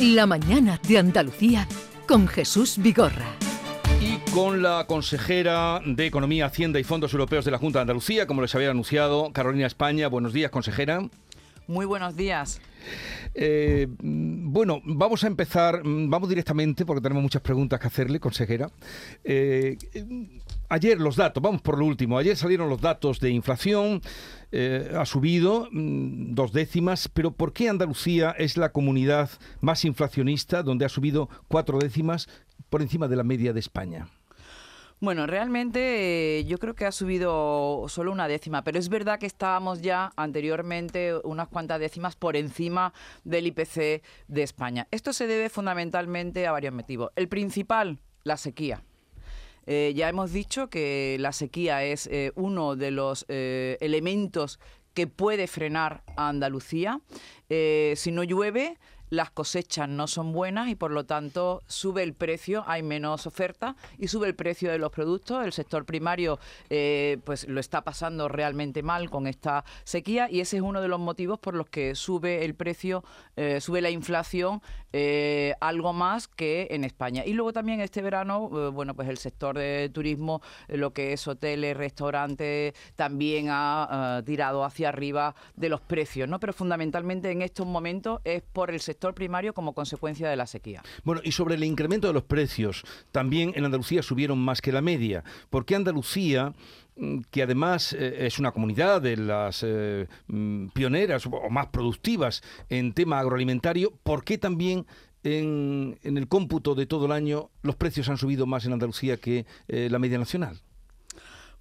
La mañana de Andalucía con Jesús Vigorra. Y con la consejera de Economía, Hacienda y Fondos Europeos de la Junta de Andalucía, como les había anunciado, Carolina España. Buenos días, consejera. Muy buenos días. Eh, bueno, vamos a empezar, vamos directamente porque tenemos muchas preguntas que hacerle, consejera. Eh, ayer los datos, vamos por lo último, ayer salieron los datos de inflación, eh, ha subido mm, dos décimas, pero ¿por qué Andalucía es la comunidad más inflacionista, donde ha subido cuatro décimas por encima de la media de España? Bueno, realmente eh, yo creo que ha subido solo una décima, pero es verdad que estábamos ya anteriormente unas cuantas décimas por encima del IPC de España. Esto se debe fundamentalmente a varios motivos. El principal, la sequía. Eh, ya hemos dicho que la sequía es eh, uno de los elementos que puede frenar a Andalucía. si no llueve, las cosechas no son buenas y por lo tanto sube el precio, hay menos oferta y sube el precio de los productos. El sector primario eh, pues lo está pasando realmente mal con esta sequía y ese es uno de los motivos por los que sube el precio, eh, sube la inflación eh, algo más que en España. Y luego también este verano, bueno, pues el sector de turismo, lo que es hoteles, restaurantes, también ha tirado hacia arriba de los precios, ¿no? Pero fundamentalmente en estos momentos es por el sector primario como consecuencia de la sequía. Bueno, y sobre el incremento de los precios, también en Andalucía subieron más que la media. ¿Por qué Andalucía mm, que además eh, es una comunidad de las eh, mm, pioneras o más productivas en tema agroalimentario, ¿por qué también en, el cómputo de todo el año los precios han subido más en Andalucía que eh, la media nacional?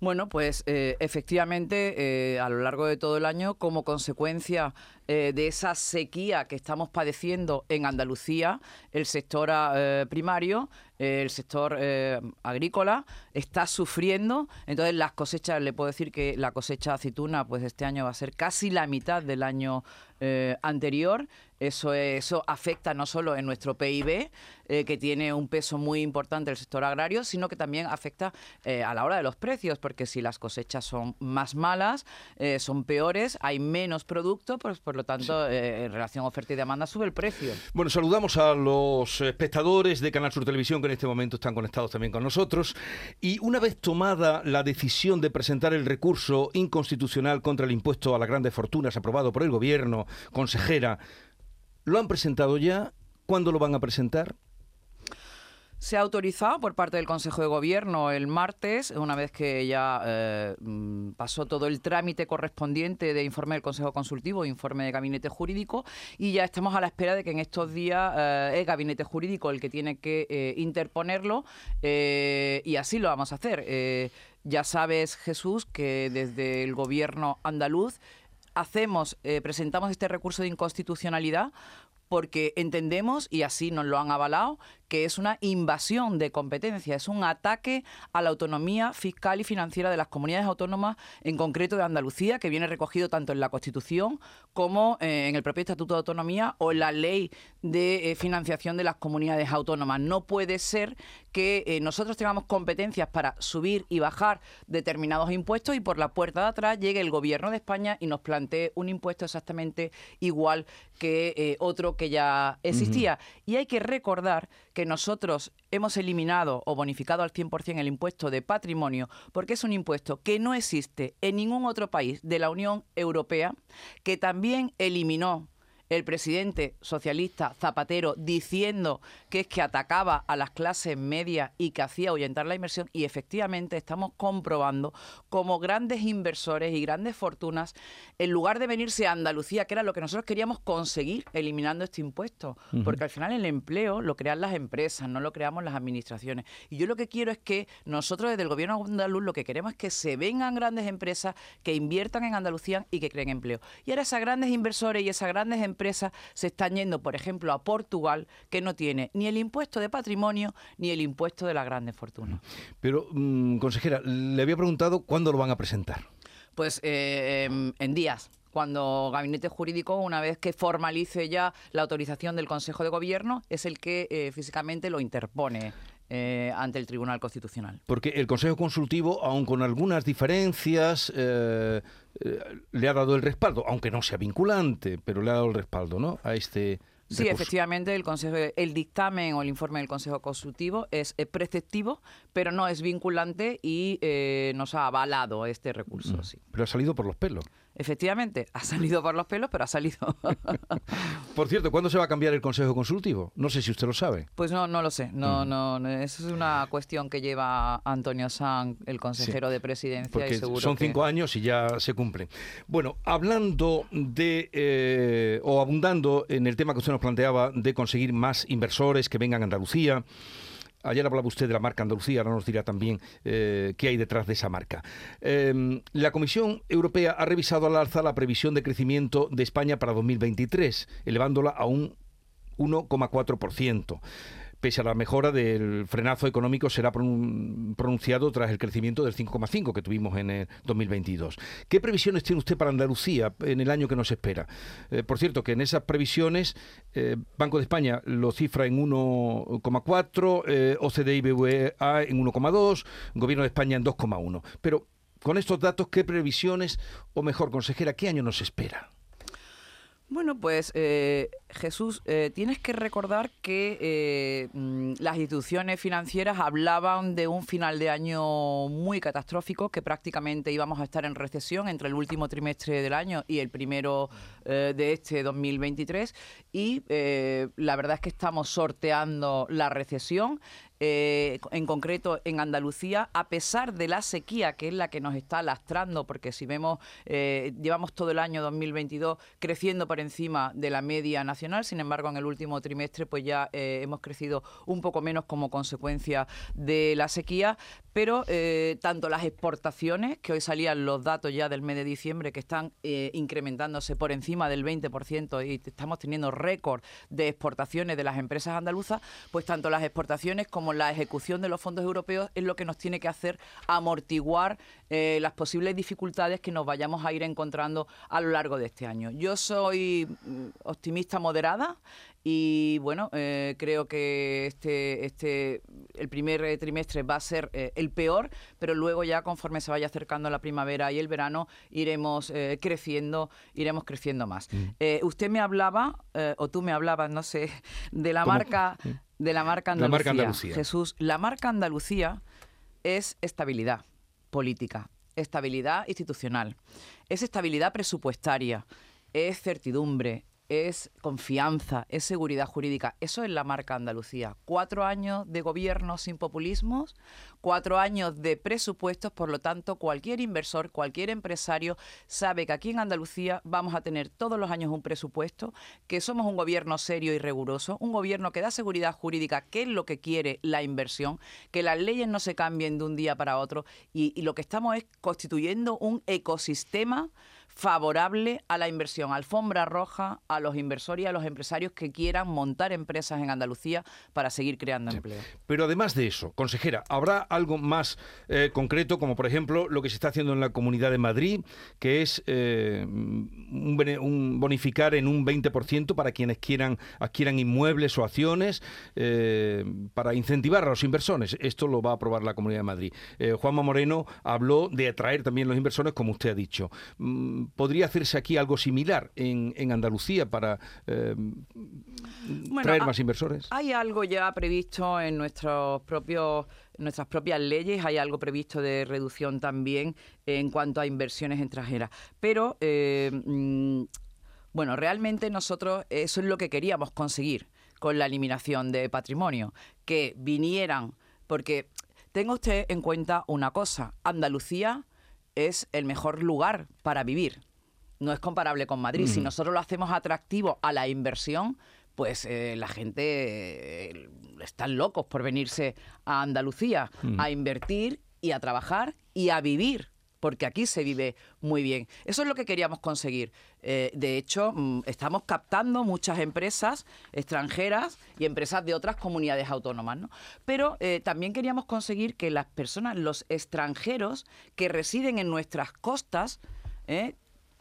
Bueno, pues efectivamente, a lo largo de todo el año, como consecuencia eh, de esa sequía que estamos padeciendo en Andalucía, el sector eh, primario, eh, el sector agrícola está sufriendo. Entonces las cosechas, le puedo decir que la cosecha de aceituna, pues este año va a ser casi la mitad del año anterior. Eso, eso afecta no solo en nuestro PIB, que tiene un peso muy importante el sector agrario, sino que también afecta a la hora de los precios, porque si las cosechas son más malas, son peores, hay menos producto, pues por lo tanto, eh, en relación oferta y demanda, sube el precio. Bueno, saludamos a los espectadores de Canal Sur Televisión que en este momento están conectados también con nosotros. Y una vez tomada la decisión de presentar el recurso inconstitucional contra el impuesto a las grandes fortunas aprobado por el Gobierno, consejera, ¿lo han presentado ya? ¿Cuándo lo van a presentar? Se ha autorizado por parte del Consejo de Gobierno el martes, una vez que ya eh, mm, pasó todo el trámite correspondiente de informe del Consejo Consultivo, informe de Gabinete Jurídico, y ya estamos a la espera de que en estos días eh, es Gabinete Jurídico el que tiene que eh, interponerlo, y así lo vamos a hacer. ya sabes, Jesús, que desde el Gobierno andaluz hacemos, presentamos este recurso de inconstitucionalidad porque entendemos, y así nos lo han avalado, que es una invasión de competencia, es un ataque a la autonomía fiscal y financiera de las comunidades autónomas, en concreto de Andalucía, que viene recogido tanto en la Constitución como eh, en el propio Estatuto de Autonomía o en la Ley de eh, Financiación de las Comunidades Autónomas. No puede ser que eh, nosotros tengamos competencias para subir y bajar determinados impuestos y por la puerta de atrás llegue el Gobierno de España y nos plantee un impuesto exactamente igual que otro que ya existía. Y hay que recordar que nosotros hemos eliminado o bonificado al 100% el impuesto de patrimonio porque es un impuesto que no existe en ningún otro país de la Unión Europea, que también eliminó el presidente socialista Zapatero diciendo que es que atacaba a las clases medias y que hacía ahuyentar la inversión y efectivamente estamos comprobando como grandes inversores y grandes fortunas, en lugar de venirse a Andalucía, que era lo que nosotros queríamos conseguir eliminando este impuesto, porque al final el empleo lo crean las empresas, no lo creamos las administraciones. Y yo lo que quiero es que nosotros desde el gobierno andaluz lo que queremos es que se vengan grandes empresas que inviertan en Andalucía y que creen empleo. Y ahora esas grandes inversores y esas grandes empresas empresas se están yendo, por ejemplo, a Portugal, que no tiene ni el impuesto de patrimonio ni el impuesto de las grandes fortunas. Pero, mm, consejera, le había preguntado cuándo lo van a presentar. Pues eh, em, en días cuando Gabinete Jurídico, una vez que formalice ya la autorización del Consejo de Gobierno, es el que eh, físicamente lo interpone. Eh, ante el Tribunal Constitucional. Porque el Consejo Consultivo, aun con algunas diferencias, eh, eh, le ha dado el respaldo, aunque no sea vinculante, pero le ha dado el respaldo ¿no? a este Sí, efectivamente, el consejo, el dictamen o el informe del Consejo Consultivo es, preceptivo, pero no es vinculante y eh, nos ha avalado este recurso. Mm. Sí. Pero ha salido por los pelos. Efectivamente, ha salido por los pelos, pero ha salido. por cierto, ¿cuándo se va a cambiar el Consejo Consultivo? No sé si usted lo sabe. Pues no, no lo sé. No, mm. no, esa es una cuestión que lleva Antonio San, el consejero de presidencia. Porque son cinco años y ya se cumplen. Bueno, hablando de, eh, o abundando en el tema que usted nos planteaba de conseguir más inversores que vengan a Andalucía. Ayer hablaba usted de la marca Andalucía, ahora nos dirá también eh, qué hay detrás de esa marca. Em, la Comisión Europea ha revisado al alza la previsión de crecimiento de España para 2023, elevándola a un 1,4% pese a la mejora del frenazo económico, será pronunciado tras el crecimiento del 5,5 que tuvimos en el 2022. ¿Qué previsiones tiene usted para Andalucía en el año que nos espera? Eh, por cierto, que en esas previsiones, eh, Banco de España lo cifra en 1,4, eh, OCDE y BVA en 1,2, Gobierno de España en 2,1. Pero con estos datos, ¿qué previsiones, o mejor, consejera, qué año nos espera? Bueno, pues eh, Jesús, eh, tienes que recordar que eh, mm, las instituciones financieras hablaban de un final de año muy catastrófico, que prácticamente íbamos a estar en recesión entre el último trimestre del año y el primero de este 2023. Y la verdad es que estamos sorteando la recesión. Eh, en concreto en Andalucía, a pesar de la sequía que es la que nos está lastrando, porque si vemos, eh, llevamos todo el año 2022 creciendo por encima de la media nacional, sin embargo en el último trimestre pues ya eh, hemos crecido un poco menos como consecuencia de la sequía, pero tanto las exportaciones, que hoy salían los datos ya del mes de diciembre, que están incrementándose por encima del 20% y estamos teniendo récord de exportaciones de las empresas andaluzas, pues tanto las exportaciones como la ejecución de los fondos europeos es lo que nos tiene que hacer amortiguar eh, las posibles dificultades que nos vayamos a ir encontrando a lo largo de este año. Yo soy mm, optimista moderada y bueno, eh, creo que este, este, el primer trimestre va a ser eh, el peor, pero luego ya conforme se vaya acercando la primavera y el verano iremos creciendo, iremos creciendo más. Mm. usted me hablaba, o tú me hablabas, no sé, de la marca de la marca Andalucía. Jesús, la marca Andalucía es estabilidad política, estabilidad institucional, es estabilidad presupuestaria, es certidumbre, es confianza, es seguridad jurídica. Eso es la marca Andalucía. Cuatro años de gobierno sin populismos, cuatro años de presupuestos, por lo tanto, cualquier inversor, cualquier empresario sabe que aquí en Andalucía vamos a tener todos los años un presupuesto, que somos un gobierno serio y riguroso, un gobierno que da seguridad jurídica, que es lo que quiere la inversión, que las leyes no se cambien de un día para otro y, y lo que estamos es constituyendo un ecosistema favorable a la inversión, alfombra roja a los inversores y a los empresarios que quieran montar empresas en Andalucía para seguir creando empleo. Pero además de eso, consejera, ¿habrá algo más eh, concreto, como por ejemplo lo que se está haciendo en la Comunidad de Madrid, que es eh, un, bonificar en un 20% para quienes quieran adquieran inmuebles o acciones eh, para incentivar a los inversores? Esto lo va a aprobar la Comunidad de Madrid. Juanma Moreno habló de atraer también los inversores, como usted ha dicho. Mm, ¿Podría hacerse aquí algo similar en, Andalucía para eh, traer más inversores? Hay algo ya previsto en nuestros propios nuestras propias leyes, hay algo previsto de reducción también en cuanto a inversiones extranjeras. Pero, eh, mm, bueno, realmente nosotros eso es lo que queríamos conseguir con la eliminación de patrimonio, que vinieran, porque tenga usted en cuenta una cosa, Andalucía es el mejor lugar para vivir. No es comparable con Madrid. Si nosotros lo hacemos atractivo a la inversión, pues eh, la gente eh, están locos por venirse a Andalucía a invertir y a trabajar y a vivir porque aquí se vive muy bien. Eso es lo que queríamos conseguir. Eh, de hecho, mm, estamos captando muchas empresas extranjeras y empresas de otras comunidades autónomas, ¿no? Pero eh, también queríamos conseguir que las personas, los extranjeros que residen en nuestras costas, eh,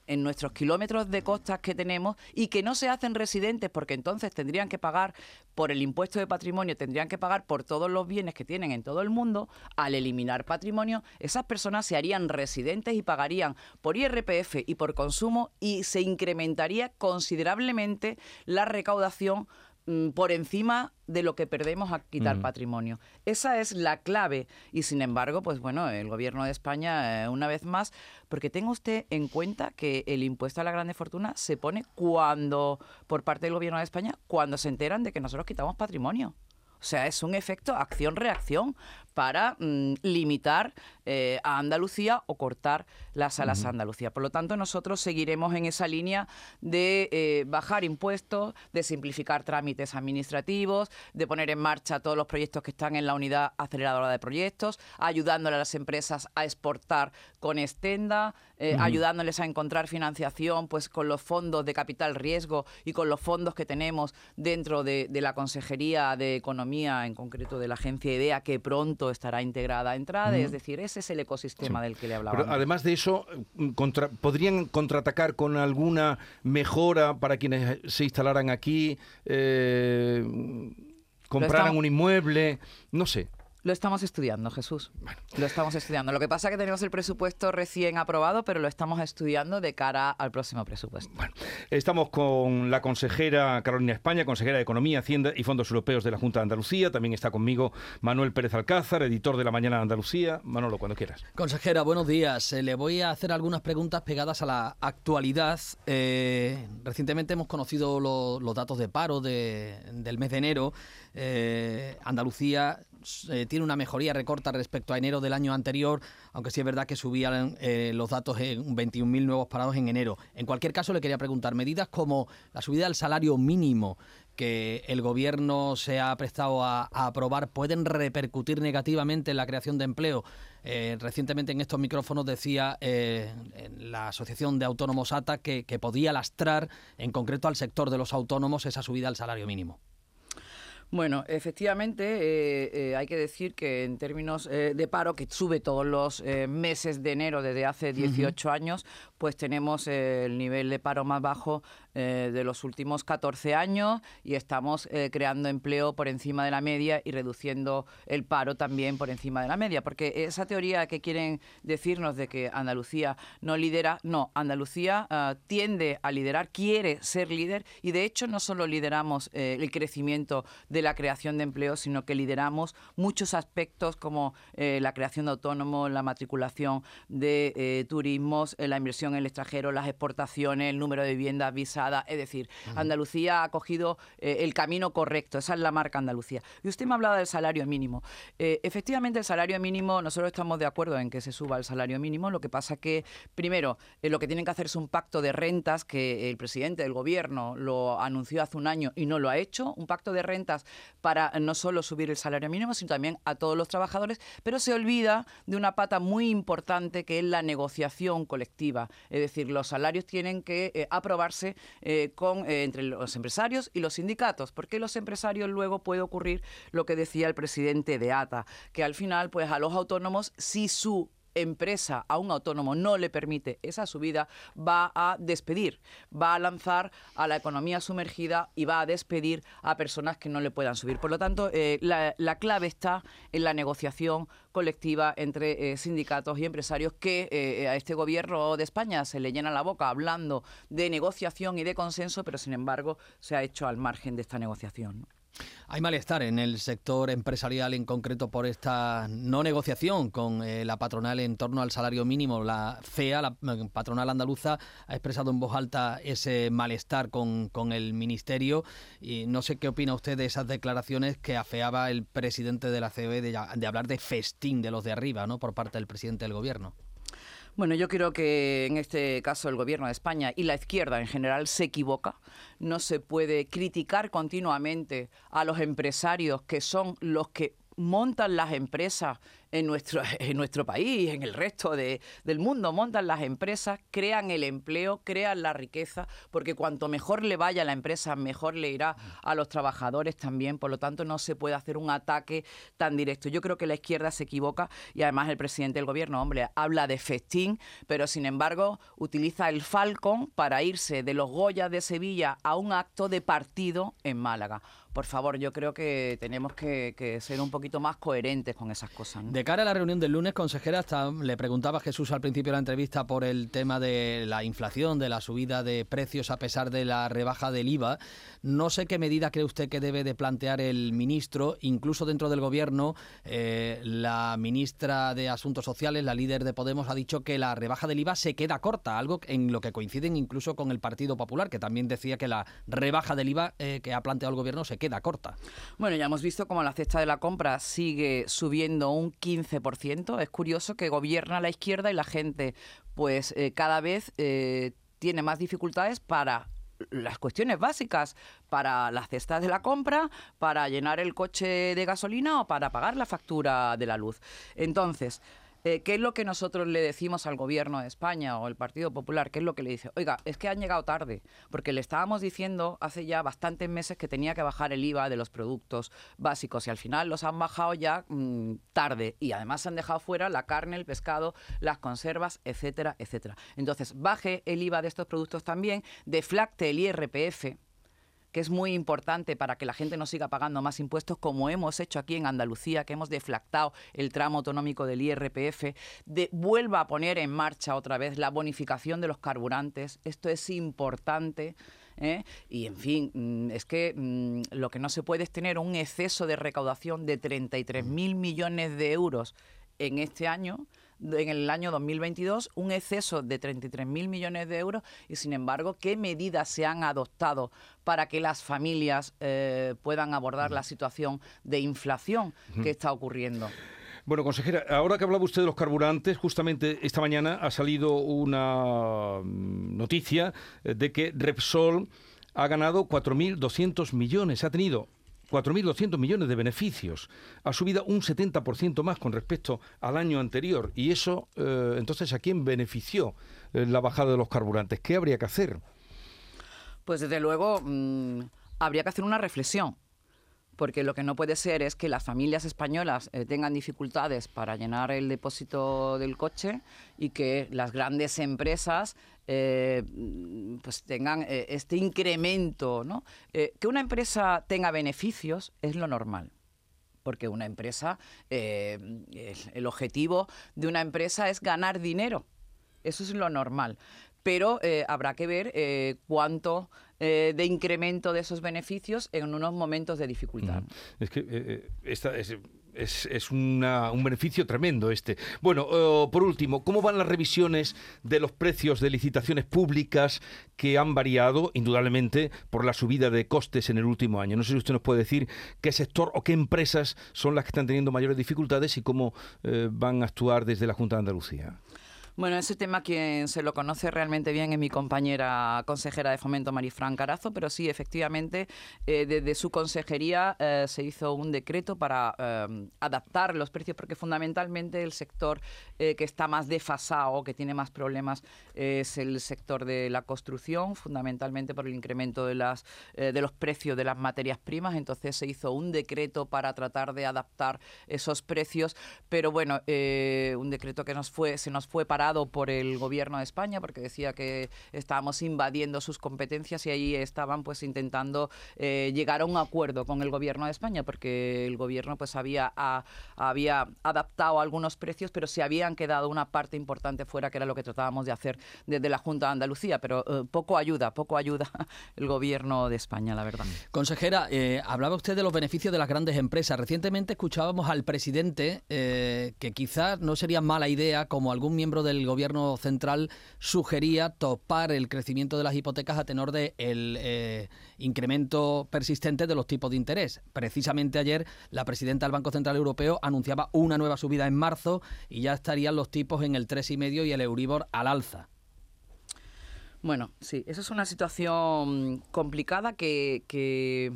en nuestros kilómetros de costas que tenemos y que no se hacen residentes porque entonces tendrían que pagar por el impuesto de patrimonio, tendrían que pagar por todos los bienes que tienen en todo el mundo, al eliminar patrimonio, esas personas se harían residentes y pagarían por IRPF y por consumo y se incrementaría considerablemente la recaudación por encima de lo que perdemos a quitar patrimonio. Esa es la clave. Y sin embargo, pues bueno, el gobierno de España, eh, una vez más, porque tenga usted en cuenta que el impuesto a la grande fortuna se pone cuando, por parte del gobierno de España, cuando se enteran de que nosotros quitamos patrimonio. O sea, es un efecto acción-reacción para mm, limitar eh, a Andalucía o cortar las alas a Andalucía. Por lo tanto, nosotros seguiremos en esa línea de eh, bajar impuestos, de simplificar trámites administrativos, de poner en marcha todos los proyectos que están en la unidad aceleradora de proyectos, ayudándole a las empresas a exportar con Estenda, eh, ayudándoles a encontrar financiación pues con los fondos de capital riesgo y con los fondos que tenemos dentro de, de la Consejería de Economía, en concreto de la agencia IDEA, que pronto estará integrada a entrada, es decir, ese es el ecosistema del que le hablaba. Pero además de eso, mm, ¿podrían contraatacar con alguna mejora para quienes se instalaran aquí? Eh, compraran un inmueble, no sé. Lo estamos estudiando, Jesús. Lo estamos estudiando. Lo que pasa es que tenemos el presupuesto recién aprobado, pero lo estamos estudiando de cara al próximo presupuesto. Bueno, estamos con la consejera Carolina España, consejera de Economía, Hacienda y Fondos Europeos de la Junta de Andalucía. También está conmigo Manuel Pérez Alcázar, editor de La Mañana de Andalucía. Manolo, cuando quieras. Consejera, buenos días. Eh, le voy a hacer algunas preguntas pegadas a la actualidad. Eh, recientemente hemos conocido los datos de paro del mes de enero. Eh, Andalucía eh, tiene una mejoría recorta respecto a enero del año anterior, aunque sí es verdad que subían eh, los datos en 21.000 nuevos parados en enero. En cualquier caso, le quería preguntar, medidas como la subida del salario mínimo que el gobierno se ha prestado a, aprobar pueden repercutir negativamente en la creación de empleo. Eh, recientemente en estos micrófonos decía la Asociación de Autónomos ATA que podía lastrar en concreto al sector de los autónomos esa subida al salario mínimo. Bueno, efectivamente, eh, eh, hay que decir que en términos eh, de paro, que sube todos los meses de enero desde hace 18 años, pues tenemos el nivel de paro más bajo de los últimos 14 años y estamos creando empleo por encima de la media y reduciendo el paro también por encima de la media. Porque esa teoría que quieren decirnos de que Andalucía no lidera, no, Andalucía ah, tiende a liderar, quiere ser líder y de hecho no solo lideramos el crecimiento de la creación de empleo, sino que lideramos muchos aspectos como eh, la creación de autónomos, la matriculación de eh, turismos, eh, la inversión en el extranjero, las exportaciones, el número de viviendas visadas. Es decir, Andalucía ha cogido el camino correcto. Esa es la marca Andalucía. Y usted me ha hablado del salario mínimo. efectivamente, el salario mínimo, nosotros estamos de acuerdo en que se suba el salario mínimo. Lo que pasa que, primero, lo que tienen que hacer es un pacto de rentas que el presidente del gobierno lo anunció hace un año y no lo ha hecho. Un pacto de rentas para no solo subir el salario mínimo, sino también a todos los trabajadores, pero se olvida de una pata muy importante que es la negociación colectiva. Es decir, los salarios tienen que eh, aprobarse eh, con, eh, entre los empresarios y los sindicatos, porque los empresarios luego puede ocurrir lo que decía el presidente de ATA, que al final, pues a los autónomos, si su empresa a un autónomo no le permite esa subida, va a despedir, va a lanzar a la economía sumergida y va a despedir a personas que no le puedan subir. Por lo tanto, eh, la, clave está en la negociación colectiva entre eh, sindicatos y empresarios que eh, a este gobierno de España se le llena la boca hablando de negociación y de consenso, pero sin embargo se ha hecho al margen de esta negociación. Hay malestar en el sector empresarial en concreto por esta no negociación con eh, la patronal en torno al salario mínimo. La FEA, la eh, patronal andaluza, ha expresado en voz alta ese malestar con, el ministerio y no sé qué opina usted de esas declaraciones que afeaba el presidente de la COE de, de hablar de festín de los de arriba, ¿no? Por parte del presidente del gobierno. Bueno, yo creo que en este caso el gobierno de España y la izquierda en general se equivoca. No se puede criticar continuamente a los empresarios que son los que montan las empresas en nuestro, en nuestro país, en el resto de, del mundo. Montan las empresas, crean el empleo, crean la riqueza, porque cuanto mejor le vaya a la empresa, mejor le irá a los trabajadores también. Por lo tanto, no se puede hacer un ataque tan directo. Yo creo que la izquierda se equivoca y además el presidente del gobierno, hombre, habla de festín, pero sin embargo utiliza el Falcon para irse de los Goya de Sevilla a un acto de partido en Málaga por favor, yo creo que tenemos que, ser un poquito más coherentes con esas cosas. De cara a la reunión del lunes, consejera, hasta le preguntaba a Jesús al principio de la entrevista por el tema de la inflación, de la subida de precios a pesar de la rebaja del IVA. No sé qué medida cree usted que debe de plantear el ministro, incluso dentro del gobierno, eh, la ministra de Asuntos Sociales, la líder de Podemos, ha dicho que la rebaja del IVA se queda corta, algo en lo que coinciden incluso con el Partido Popular, que también decía que la rebaja del IVA eh, que ha planteado el gobierno se queda corta. Bueno, ya hemos visto cómo la cesta de la compra sigue subiendo un 15%. Es curioso que gobierna la izquierda y la gente pues eh, cada vez eh, tiene más dificultades para las cuestiones básicas para la cesta de la compra, para llenar el coche de gasolina o para pagar la factura de la luz. Entonces, eh, ¿Qué es lo que nosotros le decimos al gobierno de España o el Partido Popular? ¿Qué es lo que le dice? Oiga, es que han llegado tarde, porque le estábamos diciendo hace ya bastantes meses que tenía que bajar el IVA de los productos básicos y al final los han bajado ya mm, tarde y además han dejado fuera la carne, el pescado, las conservas, etcétera, etcétera. Entonces, baje el IVA de estos productos también, deflacte el IRPF que es muy importante para que la gente no siga pagando más impuestos, como hemos hecho aquí en Andalucía, que hemos deflactado el tramo autonómico del IRPF, de, vuelva a poner en marcha otra vez la bonificación de los carburantes. Esto es importante. ¿eh? Y en fin, mm, es que mm, lo que no se puede es tener un exceso de recaudación de 33.000 millones de euros en este año en el año 2022 un exceso de 33.000 millones de euros y, sin embargo, ¿qué medidas se han adoptado para que las familias eh, puedan abordar la situación de inflación que está ocurriendo? Bueno, consejera, ahora que hablaba usted de los carburantes, justamente esta mañana ha salido una mm, noticia eh, de que Repsol ha ganado 4.200 millones, ha tenido 4.200 millones de beneficios. Ha subido un 70% más con respecto al año anterior. Y eso, eh, entonces, ¿a quién benefició eh, la bajada de los carburantes? ¿Qué habría que hacer? Pues desde luego mm, habría que hacer una reflexión porque lo que no puede ser es que las familias españolas eh, tengan dificultades para llenar el depósito del coche y que las grandes empresas eh, pues tengan eh, este incremento. ¿no? que una empresa tenga beneficios es lo normal porque una empresa, el objetivo de una empresa es ganar dinero. Eso es lo normal pero eh, habrá que ver eh, cuánto eh, de incremento de esos beneficios en unos momentos de dificultad. Es que esta es, un beneficio tremendo este. Bueno, por último, ¿cómo van las revisiones de los precios de licitaciones públicas que han variado, indudablemente, por la subida de costes en el último año? No sé si usted nos puede decir qué sector o qué empresas son las que están teniendo mayores dificultades y cómo van a actuar desde la Junta de Andalucía. Bueno, ese tema quien se lo conoce realmente bien es mi compañera consejera de fomento Marifran Carazo, pero sí, efectivamente, eh, desde su consejería eh, se hizo un decreto para eh, adaptar los precios, porque fundamentalmente el sector que está más desfasado, que tiene más problemas, es el sector de la construcción, fundamentalmente por el incremento de, las, de los precios de las materias primas. Entonces se hizo un decreto para tratar de adaptar esos precios, pero bueno, un decreto que nos fue, se nos fue por el gobierno de España porque decía que estábamos invadiendo sus competencias y ahí estaban pues intentando eh, llegar a un acuerdo con el gobierno de España porque el gobierno pues había, había adaptado algunos precios pero se habían quedado una parte importante fuera que era lo que tratábamos de hacer desde la Junta de Andalucía pero eh, poco ayuda, poco ayuda el gobierno de España la verdad. Consejera, eh, hablaba usted de los beneficios de las grandes empresas. Recientemente escuchábamos al presidente que quizás no sería mala idea como algún miembro del el gobierno central sugería topar el crecimiento de las hipotecas a tenor del de eh, incremento persistente de los tipos de interés. Precisamente ayer la presidenta del Banco Central Europeo anunciaba una nueva subida en marzo y ya estarían los tipos en el 3,5 y el Euribor al alza. Bueno, sí, esa es una situación complicada que,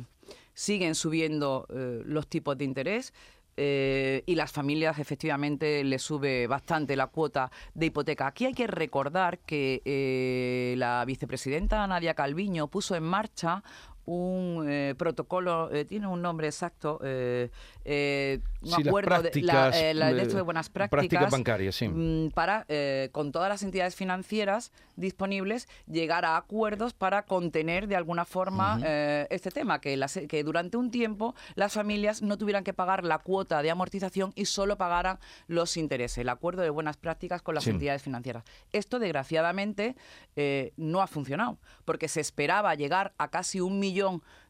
siguen subiendo eh, los tipos de interés. Eh, y las familias efectivamente le sube bastante la cuota de hipoteca. Aquí hay que recordar que eh, la vicepresidenta Nadia Calviño puso en marcha un eh, protocolo, eh, tiene un nombre exacto, eh, eh un Sí, las acuerdo de, la, prácticas, eh, la- de eh, esto de buenas prácticas prácticas, bancarias, sí. mm, para, eh, con todas las entidades financieras disponibles, llegar a acuerdos para contener de alguna forma eh, este tema, que, las- que durante un tiempo las familias no tuvieran que pagar la cuota de amortización y solo pagaran los intereses, el acuerdo de buenas prácticas con las Sí. entidades financieras. Esto, desgraciadamente, eh, no ha funcionado, porque se esperaba llegar a casi un millón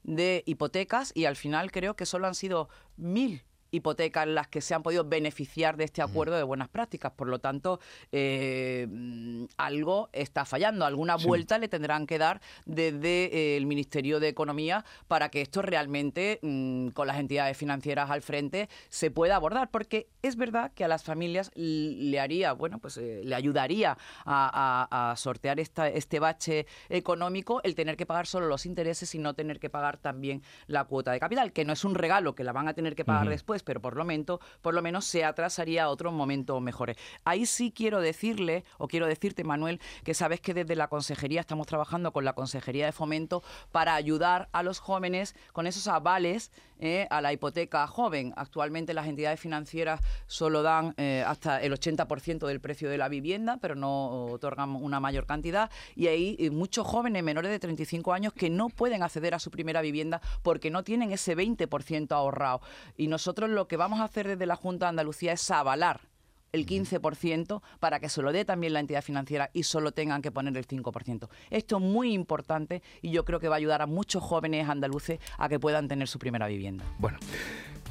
de hipotecas y al final creo que solo han sido mil hipotecas las que se han podido beneficiar de este acuerdo de buenas prácticas. Por lo tanto, eh, mm, algo está fallando. Alguna Sí. vuelta le tendrán que dar desde eh, el Ministerio de Economía para que esto realmente, mm, con las entidades financieras al frente, se pueda abordar. Porque es verdad que a las familias le haría, bueno, pues eh, le ayudaría a, a- a sortear esta, este bache económico el tener que pagar solo los intereses y no tener que pagar también la cuota de capital, que no es un regalo que la van a tener que pagar después, pero por lo, menos, por lo menos se atrasaría a otro momento mejor. Ahí sí quiero decirle, o quiero decirte, Manuel, que sabes que desde la consejería estamos trabajando con la Consejería de Fomento para ayudar a los jóvenes con esos avales eh, a la hipoteca joven. Actualmente las entidades financieras solo dan eh, hasta el 80% del precio de la vivienda, pero no otorgan una mayor cantidad. Y hay eh, muchos jóvenes menores de 35 años que no pueden acceder a su primera vivienda porque no tienen ese 20% ahorrado. Y nosotros lo que vamos a hacer desde la Junta de Andalucía es avalar el 15% para que se lo dé también la entidad financiera y solo tengan que poner el 5%. Esto es muy importante y yo creo que va a ayudar a muchos jóvenes andaluces a que puedan tener su primera vivienda. Bueno,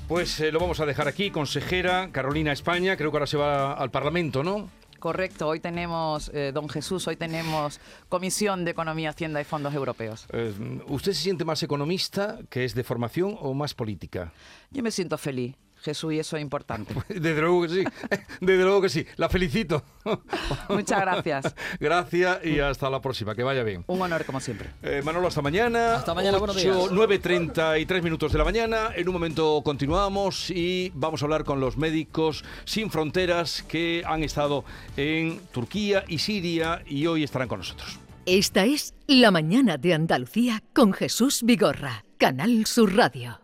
pues eh, lo vamos a dejar aquí. Consejera Carolina España, creo que ahora se va al Parlamento, ¿no? Correcto, hoy tenemos, eh, don Jesús, hoy tenemos Comisión de Economía, Hacienda y Fondos Europeos. Eh, ¿Usted se siente más economista, que es de formación, o más política? Yo me siento feliz, Jesús, y eso es importante. Desde luego que sí, desde luego que sí. La felicito. Muchas gracias. Gracias y hasta la próxima. Que vaya bien. Un honor como siempre. Eh, Manolo, hasta mañana. Hasta mañana, buenos días. 9.33 minutos de la mañana. En un momento continuamos y vamos a hablar con los médicos sin fronteras que han estado en Turquía y Siria y hoy estarán con nosotros. Esta es La mañana de Andalucía con Jesús Vigorra, Canal Sur Radio.